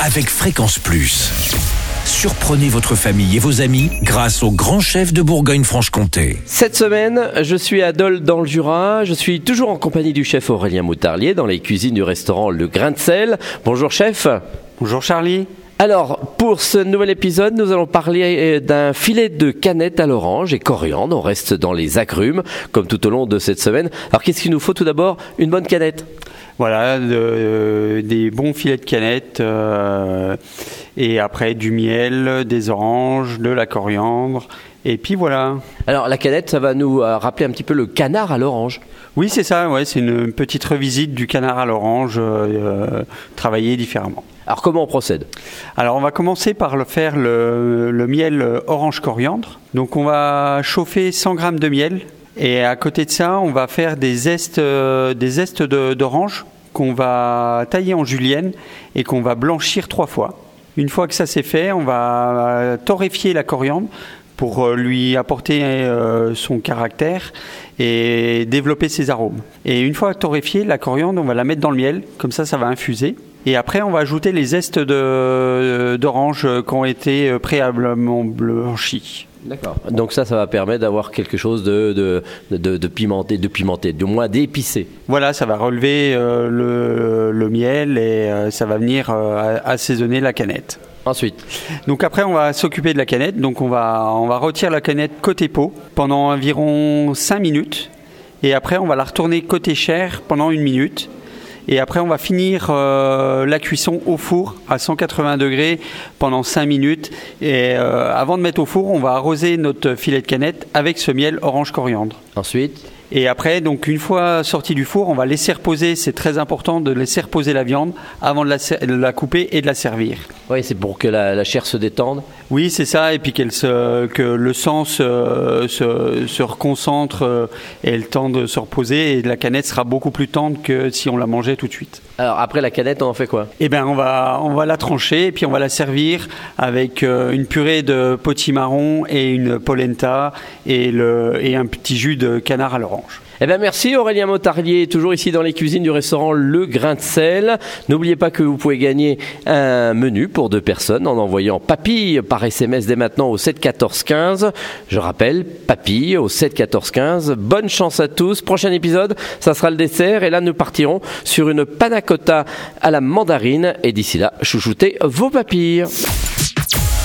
avec Fréquence Plus. Surprenez votre famille et vos amis grâce au grand chef de Bourgogne-Franche-Comté. Cette semaine, je suis à Dole dans le Jura. Je suis toujours en compagnie du chef Aurélien Moutarlier dans les cuisines du restaurant Le Grain de Sel. Bonjour chef. Bonjour Charlie. Alors, pour ce nouvel épisode, nous allons parler euh, d'un filet de canette à l'orange et coriandre. On reste dans les agrumes, comme tout au long de cette semaine. Alors, qu'est-ce qu'il nous faut tout d'abord? Une bonne canette. Voilà, de- euh, des bons filets de canette euh, et après du miel, des oranges, de la coriandre. Et puis voilà. Alors, la canette, ça va nous euh, rappeler un petit peu le canard à l'orange. Oui, c'est ça, ouais, c'est une petite revisite du canard à l'orange euh, travaillé différemment. Alors, comment on procède? Alors on va commencer par le faire le, le miel orange coriandre. Donc on va chauffer 100 grammes de miel et à côté de ça on va faire des zestes, euh, des zestes d'orange qu'on va tailler en julienne et qu'on va blanchir trois fois. Une fois que ça c'est fait, on va euh, torréfier la coriandre pour euh, lui apporter son caractère et développer ses arômes. Et une fois torréfiée, la coriandre, on va la mettre dans le miel, comme ça ça va infuser. Et après, on va ajouter les zestes d'orange qui ont été préalablement blanchis. D'accord. Donc ça, ça va permettre d'avoir quelque chose de, de, de, de pimenté, de pimenté, du moins d'épicé. Voilà, ça va relever euh, le, le miel et euh, ça va venir euh, assaisonner la canette. Ensuite, Donc après, on va s'occuper de la canette. Donc on va, on va retirer la canette côté peau pendant environ 5 minutes. Et après, on va la retourner côté chair pendant une minute. Et après, on va finir euh, la cuisson au four à 180 degrés pendant 5 minutes. Et euh, avant de mettre au four, on va arroser notre filet de canette avec ce miel orange coriandre. ensuite. Et après, donc une fois sorti du four, on va laisser reposer. C'est très important de laisser reposer la viande avant de la, ser- de la couper et de la servir. Oui, c'est pour que la, la chair se détende. Oui, c'est ça, et puis qu'elle se, que le sang se, se, se reconcentre euh, et ait le temps de se reposer, et la canette sera beaucoup plus tendre que si on la mangeait tout de suite. Alors après la canette, on en fait quoi? Eh bien, on va, on va la trancher, et puis on va la servir avec euh, une purée de potimarron et une polenta et, le, et un petit jus de canard à l'orange. Eh bien merci Aurélien Motarlier, toujours ici dans les cuisines du restaurant Le Grain de Sel. N'oubliez pas que vous pouvez gagner un menu pour deux personnes en envoyant papille par SMS dès maintenant au 7 14 15. Je rappelle, papille au 7 14 15. Bonne chance à tous. Prochain épisode, ça sera le dessert et là nous partirons sur une panna cotta à la mandarine et d'ici là, chouchoutez vos papilles.